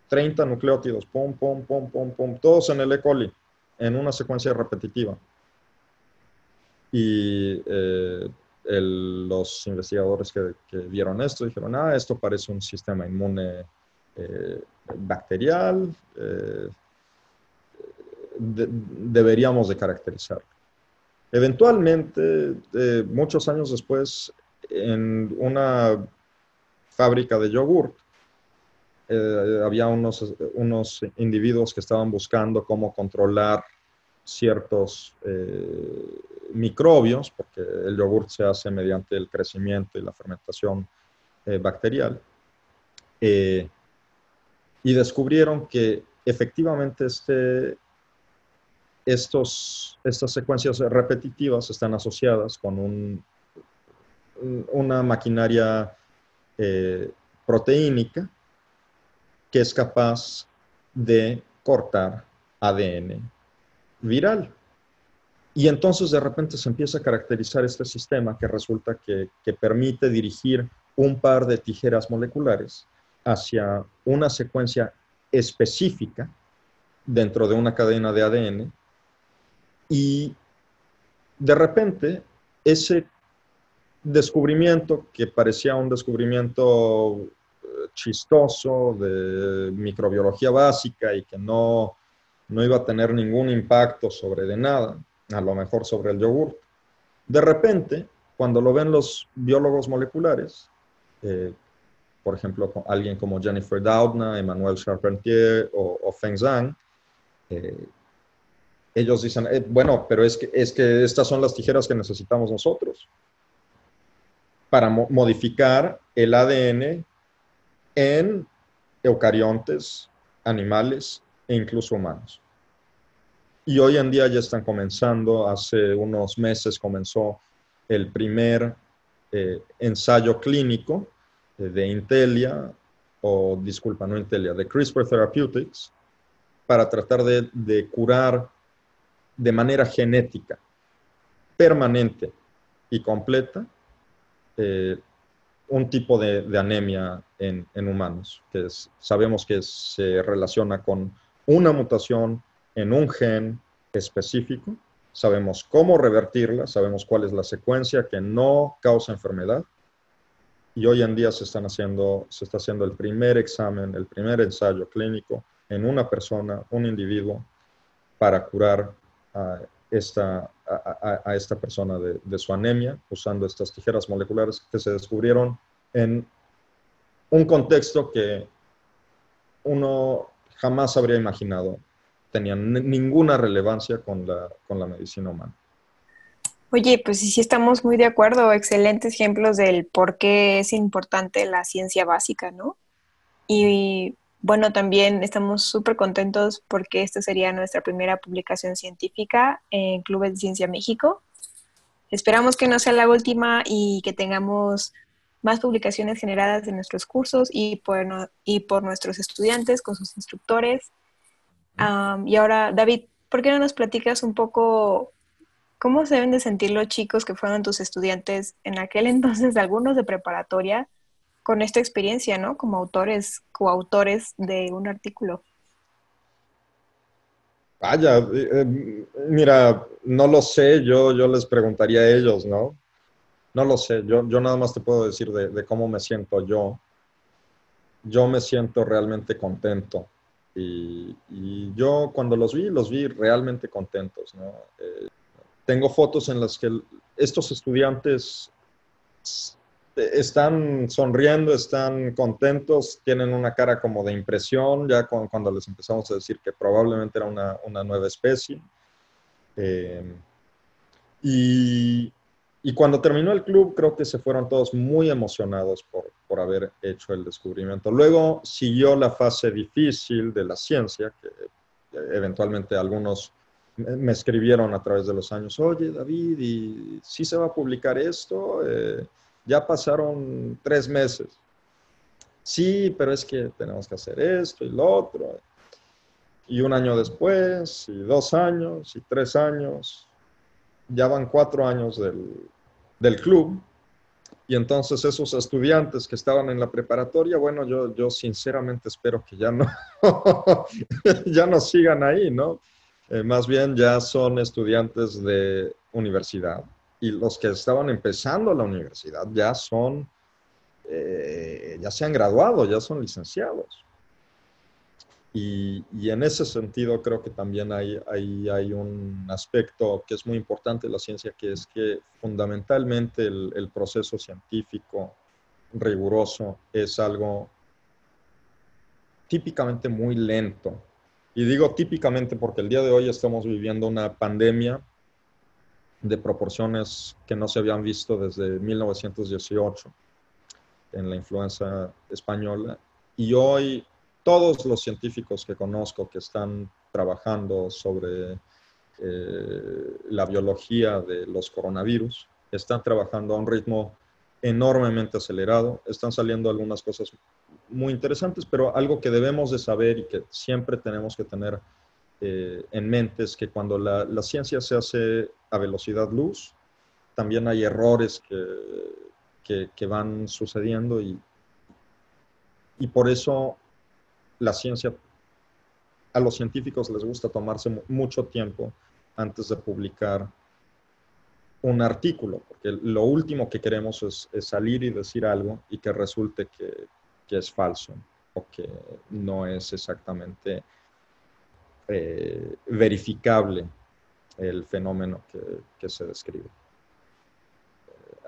30 nucleótidos, pum, pum, pum, pum, pum, todos en el E. coli, en una secuencia repetitiva. Y eh, los investigadores que, vieron esto dijeron, ah, esto parece un sistema inmune eh, bacterial, eh, deberíamos de caracterizarlo. Eventualmente, eh, muchos años después, en una fábrica de yogurt, había unos, unos individuos que estaban buscando cómo controlar ciertos microbios, porque el yogur se hace mediante el crecimiento y la fermentación eh, bacterial, eh, y descubrieron que efectivamente este, estos, estas secuencias repetitivas están asociadas con un, una maquinaria eh, proteínica que es capaz de cortar ADN viral. Y entonces de repente se empieza a caracterizar este sistema que resulta que, permite dirigir un par de tijeras moleculares hacia una secuencia específica dentro de una cadena de ADN y de repente ese descubrimiento que parecía un descubrimiento eh, chistoso de microbiología básica y que no, no iba a tener ningún impacto sobre de nada, a lo mejor sobre el yogur. De repente, cuando lo ven los biólogos moleculares, eh, por ejemplo, alguien como Jennifer Doudna, Emmanuel Charpentier o, Feng Zhang, eh, ellos dicen, eh, bueno, pero es que, es que estas son las tijeras que necesitamos nosotros para modificar el ADN en eucariontes, animales e incluso humanos. Y hoy en día ya están comenzando, hace unos meses comenzó el primer eh, ensayo clínico eh, de Intelia, o disculpa, no Intelia, de CRISPR Therapeutics, para tratar de, curar de manera genética, permanente y completa, eh, un tipo de, anemia en, humanos, que sabemos que se relaciona con una mutación en un gen específico, sabemos cómo revertirla, sabemos cuál es la secuencia que no causa enfermedad. Y hoy en día se, están haciendo, se está haciendo el primer examen, el primer ensayo clínico en una persona, un individuo, para curar a esta, a, esta persona de, de, su anemia usando estas tijeras moleculares que se descubrieron en un contexto que uno jamás habría imaginado tenían ninguna relevancia con la, con la medicina humana. Oye, pues sí, estamos muy de acuerdo. Excelentes ejemplos del por qué es importante la ciencia básica, ¿no? Y bueno, también estamos súper contentos porque esta sería nuestra primera publicación científica en Clubes de Ciencia México. Esperamos que no sea la última y que tengamos más publicaciones generadas en nuestros cursos y por, y nuestros estudiantes con sus instructores. y ahora, David, ¿por qué no nos platicas un poco cómo se deben de sentir los chicos que fueron tus estudiantes en aquel entonces, algunos de preparatoria, con esta experiencia, ¿no? Como autores, coautores de un artículo. Vaya, eh, mira, no lo sé, yo, yo les preguntaría a ellos, ¿no? No lo sé, yo, yo nada más te puedo decir de, cómo me siento yo. Yo me siento realmente contento. Y, yo cuando los vi, los vi realmente contentos, ¿no? Eh, tengo fotos en las que estos estudiantes están sonriendo, están contentos, tienen una cara como de impresión, ya cuando les empezamos a decir que probablemente era una, nueva especie. Eh, y, cuando terminó el club, creo que se fueron todos muy emocionados por, por, haber hecho el descubrimiento. Luego siguió la fase difícil de la ciencia, que eventualmente algunos me escribieron a través de los años, oye David, ¿y si se va a publicar esto? Eh, ya pasaron tres meses. Sí, pero es que tenemos que hacer esto y lo otro. Y un año después, y dos años, y tres años, ya van cuatro años del, club. Y entonces esos estudiantes que estaban en la preparatoria, bueno, yo, yo sinceramente espero que ya no, ya no sigan ahí, ¿no? Eh, más bien ya son estudiantes de universidad y los que estaban empezando la universidad ya son, eh, ya se han graduado, ya son licenciados. Y, en ese sentido creo que también hay, hay, hay, un aspecto que es muy importante en la ciencia, que es que fundamentalmente el, el proceso científico riguroso es algo típicamente muy lento. Y digo típicamente porque el día de hoy estamos viviendo una pandemia de proporciones que no se habían visto desde 1918 en la influenza española. Y hoy todos los científicos que conozco que están trabajando sobre eh, la biología de los coronavirus están trabajando a un ritmo enormemente acelerado. Están saliendo algunas cosas muy interesantes, pero algo que debemos de saber y que siempre tenemos que tener eh, en mente es que cuando la, ciencia se hace a velocidad luz, también hay errores que, que, van sucediendo y, y por eso la ciencia, a los científicos les gusta tomarse mucho tiempo antes de publicar un artículo, porque lo último que queremos es, salir y decir algo y que resulte que, que, es falso o que no es exactamente eh, verificable el fenómeno que, se describe.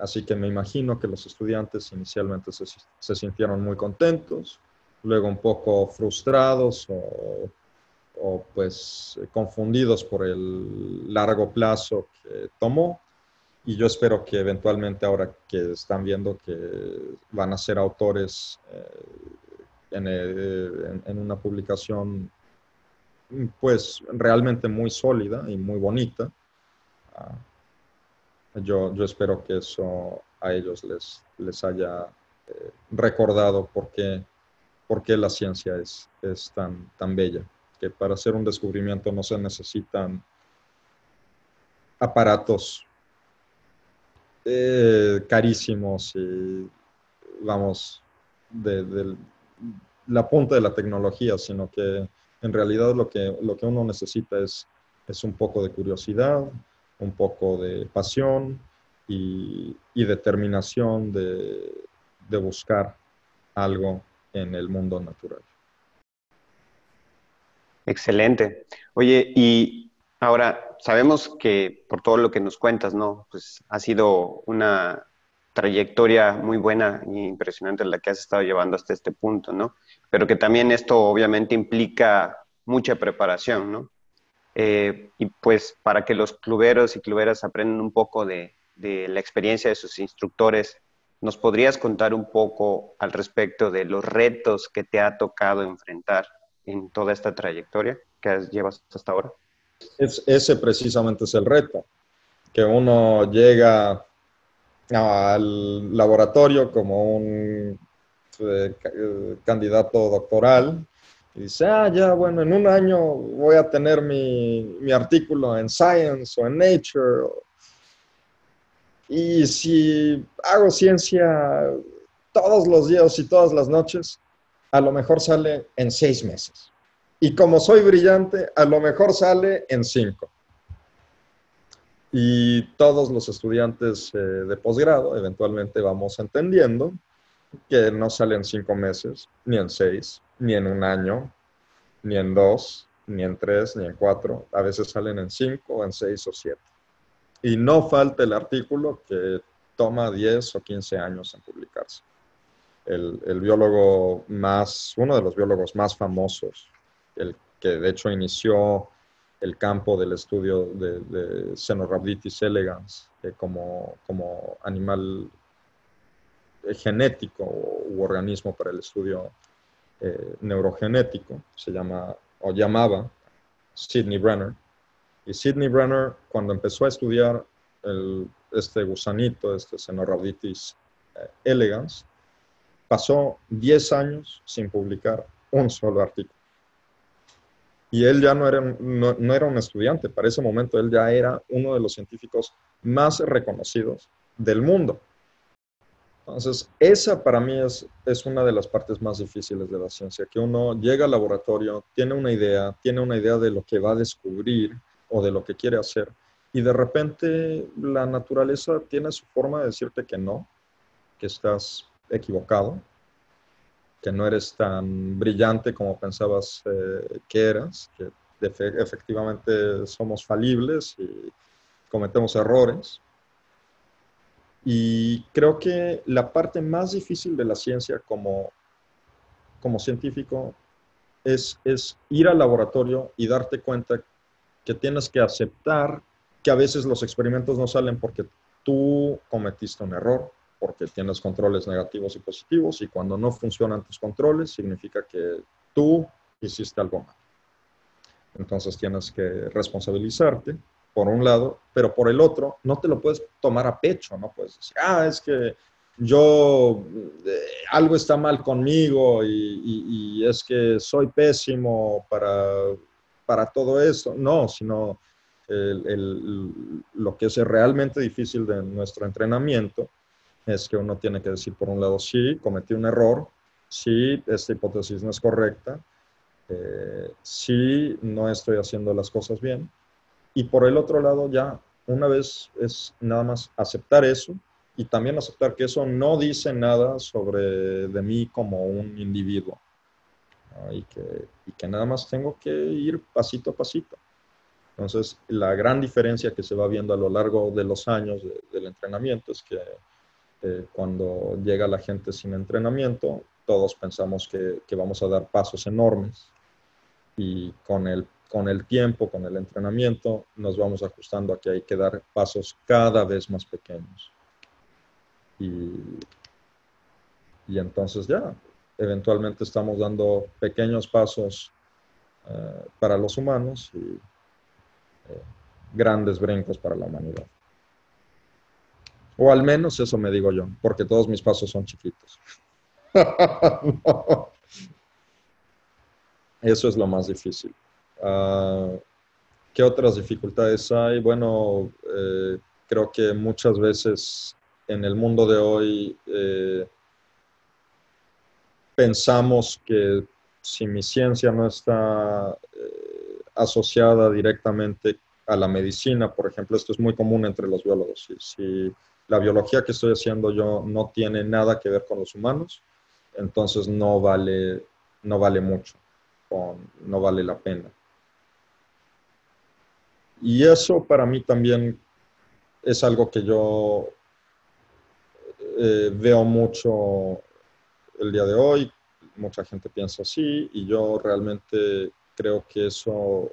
Así que me imagino que los estudiantes inicialmente se, sintieron muy contentos, luego un poco frustrados o, pues confundidos por el largo plazo que tomó. Y yo espero que eventualmente ahora que están viendo que van a ser autores eh, en, una publicación pues realmente muy sólida y muy bonita. Ah, yo, yo, espero que eso a ellos les, les haya eh, recordado por qué, por qué, la ciencia es, es tan, tan bella, que para hacer un descubrimiento no se necesitan aparatos eh, carísimos y vamos de, de, la punta de la tecnología, sino que en realidad lo que, lo que uno necesita es, es un poco de curiosidad, un poco de pasión y, determinación de, buscar algo en el mundo natural. Excelente. Oye, y ahora sabemos que por todo lo que nos cuentas, ¿no? Pues ha sido una trayectoria muy buena e impresionante la que has estado llevando hasta este punto, ¿no? Pero que también esto obviamente implica mucha preparación, ¿no? Eh, y pues para que los cluberos y cluberas aprendan un poco de, de la experiencia de sus instructores, ¿nos podrías contar un poco al respecto de los retos que te ha tocado enfrentar en toda esta trayectoria que llevas hasta ahora? Es, ese precisamente es el reto, que uno llega al laboratorio como un eh, eh, candidato doctoral y dice, ah, ya, bueno, en un año voy a tener mi artículo en Science o en Nature. Y si hago ciencia todos los días y todas las noches, a lo mejor sale en seis meses. Y como soy brillante, a lo mejor sale en cinco. Y todos los estudiantes eh, de posgrado eventualmente vamos entendiendo que no sale en cinco meses, ni en seis, ni en un año, ni en dos, ni en tres, ni en cuatro. A veces salen en cinco, en seis o siete. Y no falta el artículo que toma 10 o 15 años en publicarse. El, el, biólogo más, uno de los biólogos más famosos, el que de hecho inició el campo del estudio de, de elegans eh, como, como animal eh, genético u organismo para el estudio eh, neurogenético, se llama o llamaba Sidney Brenner. Y Sidney Brenner, cuando empezó a estudiar este gusanito, este Cenorhabditis elegans, pasó 10 años sin publicar un solo artículo. Y él ya no era, no, era un estudiante, para ese momento él ya era uno de los científicos más reconocidos del mundo. Entonces, esa para mí es, es una de las partes más difíciles de la ciencia, que uno llega al laboratorio, tiene una idea, tiene una idea de lo que va a descubrir o de lo que quiere hacer, y de repente la naturaleza tiene su forma de decirte que no, que estás equivocado, que no eres tan brillante como pensabas eh, que eras, que efectivamente somos falibles y cometemos errores. Y creo que la parte más difícil de la ciencia como, como científico es, es ir al laboratorio y darte cuenta que tienes que aceptar que a veces los experimentos no salen porque tú cometiste un error, porque tienes controles negativos y positivos y cuando no funcionan tus controles significa que tú hiciste algo mal. Entonces tienes que responsabilizarte por un lado, pero por el otro no te lo puedes tomar a pecho, no puedes decir, ah, es que yo, eh, algo está mal conmigo y, es que soy pésimo para, para todo eso. No, sino lo que es realmente difícil de nuestro entrenamiento es que uno tiene que decir, por un lado, sí, cometí un error, sí, esta hipótesis no es correcta, eh, sí, no estoy haciendo las cosas bien. Y por el otro lado, ya una vez es nada más aceptar eso y también aceptar que eso no dice nada sobre de mí como un individuo. Y, que, y, que, nada más tengo que ir pasito a pasito. Entonces, la gran diferencia que se va viendo a lo largo de los años del entrenamiento es que eh, cuando llega la gente sin entrenamiento, todos pensamos que, vamos a dar pasos enormes y con el, con el tiempo, con el entrenamiento, nos vamos ajustando a que hay que dar pasos cada vez más pequeños. Y, y entonces ya, eventualmente estamos dando pequeños pasos eh, para los humanos y eh, grandes brincos para la humanidad. O al menos eso me digo yo, porque todos mis pasos son chiquitos. Eso es lo más difícil. Ah, ¿Qué otras dificultades hay? Bueno, eh, creo que muchas veces en el mundo de hoy pensamos que si mi ciencia no está eh, asociada directamente a la medicina, por ejemplo, esto es muy común entre los biólogos. si la biología que estoy haciendo yo no tiene nada que ver con los humanos, entonces no vale, no vale mucho. no vale la pena. Y eso para mí también es algo que yo eh, veo mucho el día de hoy. Mucha gente piensa así y yo realmente creo que eso,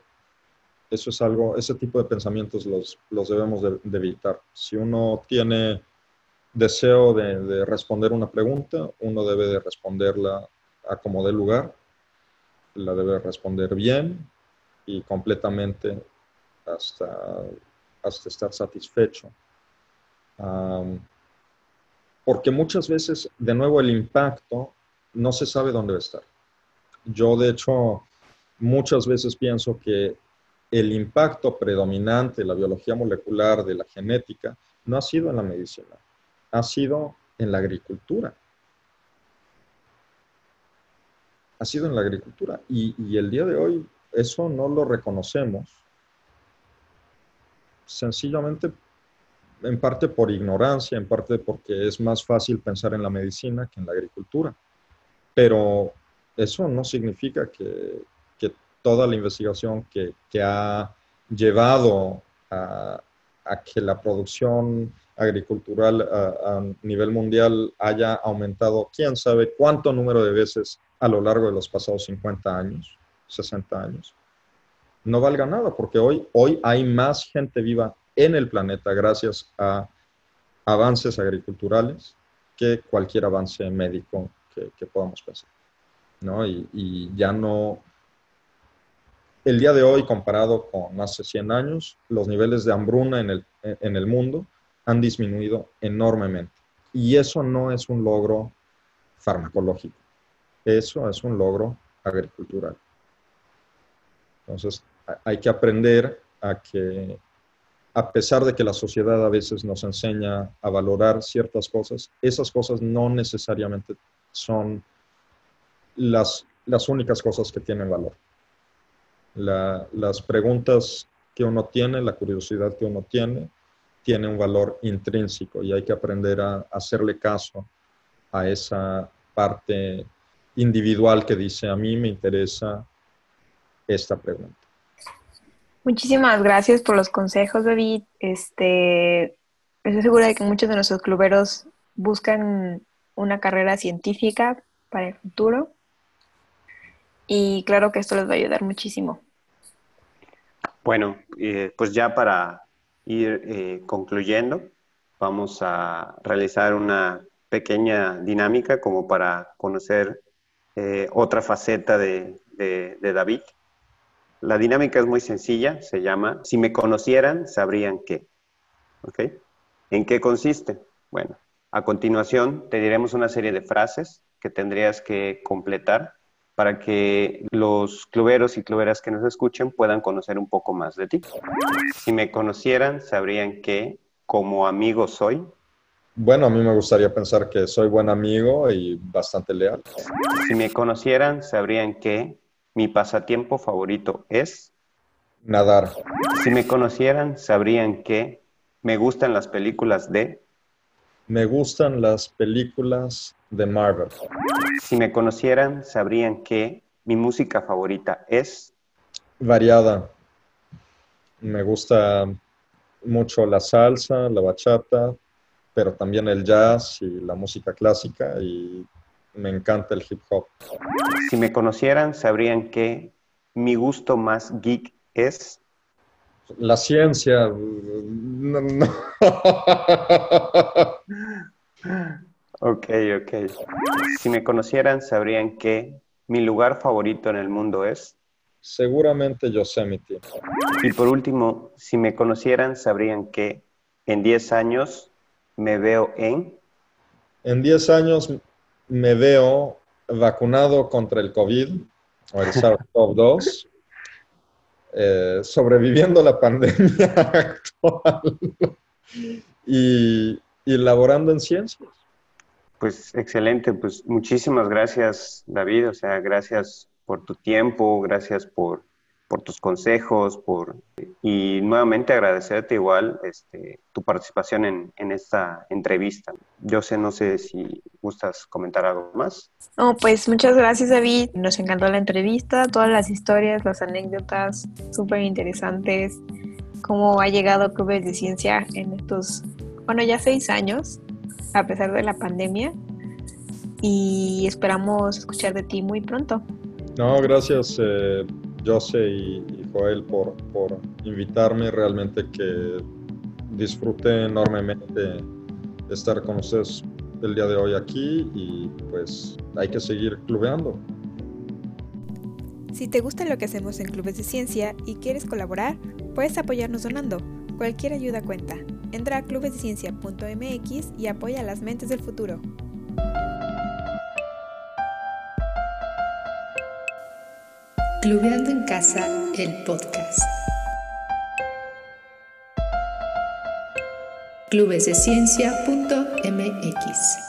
eso es algo, ese tipo de pensamientos los, los debemos de, evitar. Si uno tiene deseo de, de, responder una pregunta, uno debe de responderla a como dé lugar, la debe responder bien y completamente hasta, hasta estar satisfecho. Porque muchas veces, de nuevo, el impacto no se sabe dónde va a estar. Yo, de hecho, muchas veces pienso que el impacto predominante de la biología molecular, de la genética, no ha sido en la medicina, ha sido en la agricultura. Ha sido en la agricultura. Y, y el día de hoy eso no lo reconocemos sencillamente en parte por ignorancia, en parte porque es más fácil pensar en la medicina que en la agricultura. Pero eso no significa que, toda la investigación que, ha llevado a, que la producción agricultural a, nivel mundial haya aumentado quién sabe cuánto número de veces a lo largo de los pasados 50 años, 60 años no valga nada, porque hoy, hoy hay más gente viva en el planeta gracias a avances agriculturales que cualquier avance médico que, podamos pensar. ¿no? Y, ya no, el día de hoy comparado con hace 100 años, los niveles de hambruna en el, en el mundo han disminuido enormemente. Y eso no es un logro farmacológico, eso es un logro agricultural. Entonces, hay que aprender a que, a pesar de que la sociedad a veces nos enseña a valorar ciertas cosas, esas cosas no necesariamente son las, las únicas cosas que tienen valor. las preguntas que uno tiene, la curiosidad que uno tiene, tiene un valor intrínseco y hay que aprender a hacerle caso a esa parte individual que dice, a mí me interesa esta pregunta. Muchísimas gracias por los consejos, David. Este, estoy segura de que muchos de nuestros cluberos buscan una carrera científica para el futuro. Y claro que esto les va a ayudar muchísimo. Bueno, eh, pues ya para ir eh, concluyendo, vamos a realizar una pequeña dinámica como para conocer eh, otra faceta de David. La dinámica es muy sencilla, se llama, si me conocieran, sabrían qué. ¿Ok? ¿En qué consiste? Bueno, a continuación te diremos una serie de frases que tendrías que completar para que los cluberos y cluberas que nos escuchen puedan conocer un poco más de ti. Si me conocieran, sabrían que como amigo soy. Bueno, a mí me gustaría pensar que soy buen amigo y bastante leal. Si me conocieran, sabrían que mi pasatiempo favorito es nadar. Si me conocieran, sabrían que me gustan las películas de... Me gustan las películas de Marvel. Si me conocieran, sabrían que mi música favorita es... Variada. Me gusta mucho la salsa, la bachata, pero también el jazz y la música clásica y me encanta el hip hop. Si me conocieran, sabrían que mi gusto más geek es... La ciencia. ok, ok. Si me conocieran, sabrían que mi lugar favorito en el mundo es... Seguramente Yosemite. Y por último, si me conocieran, sabrían que en 10 años me veo en... En 10 años me veo vacunado contra el COVID o el SARS-CoV-2, eh, sobreviviendo la pandemia actual y, y laborando en ciencias. Pues excelente, pues muchísimas gracias David, o sea, gracias por tu tiempo, gracias por por tus consejos, por y nuevamente agradecerte igual este, tu participación en, en, esta entrevista. Yo sé, no sé si gustas comentar algo más. No, pues muchas gracias David, nos encantó la entrevista, todas las historias, las anécdotas súper interesantes, cómo ha llegado Clubes de Ciencia en estos, bueno, ya seis años, a pesar de la pandemia, y esperamos escuchar de ti muy pronto. No, gracias. Eh Jose y, Joel por, por invitarme. Realmente que disfruté enormemente estar con ustedes el día de hoy aquí y pues hay que seguir clubeando. Si te gusta lo que hacemos en Clubes de Ciencia y quieres colaborar, puedes apoyarnos donando. Cualquier ayuda cuenta. Entra a clubesdeciencia.mx y apoya a las mentes del futuro. Clubeando en Casa, el podcast. clubesdeciencia.mx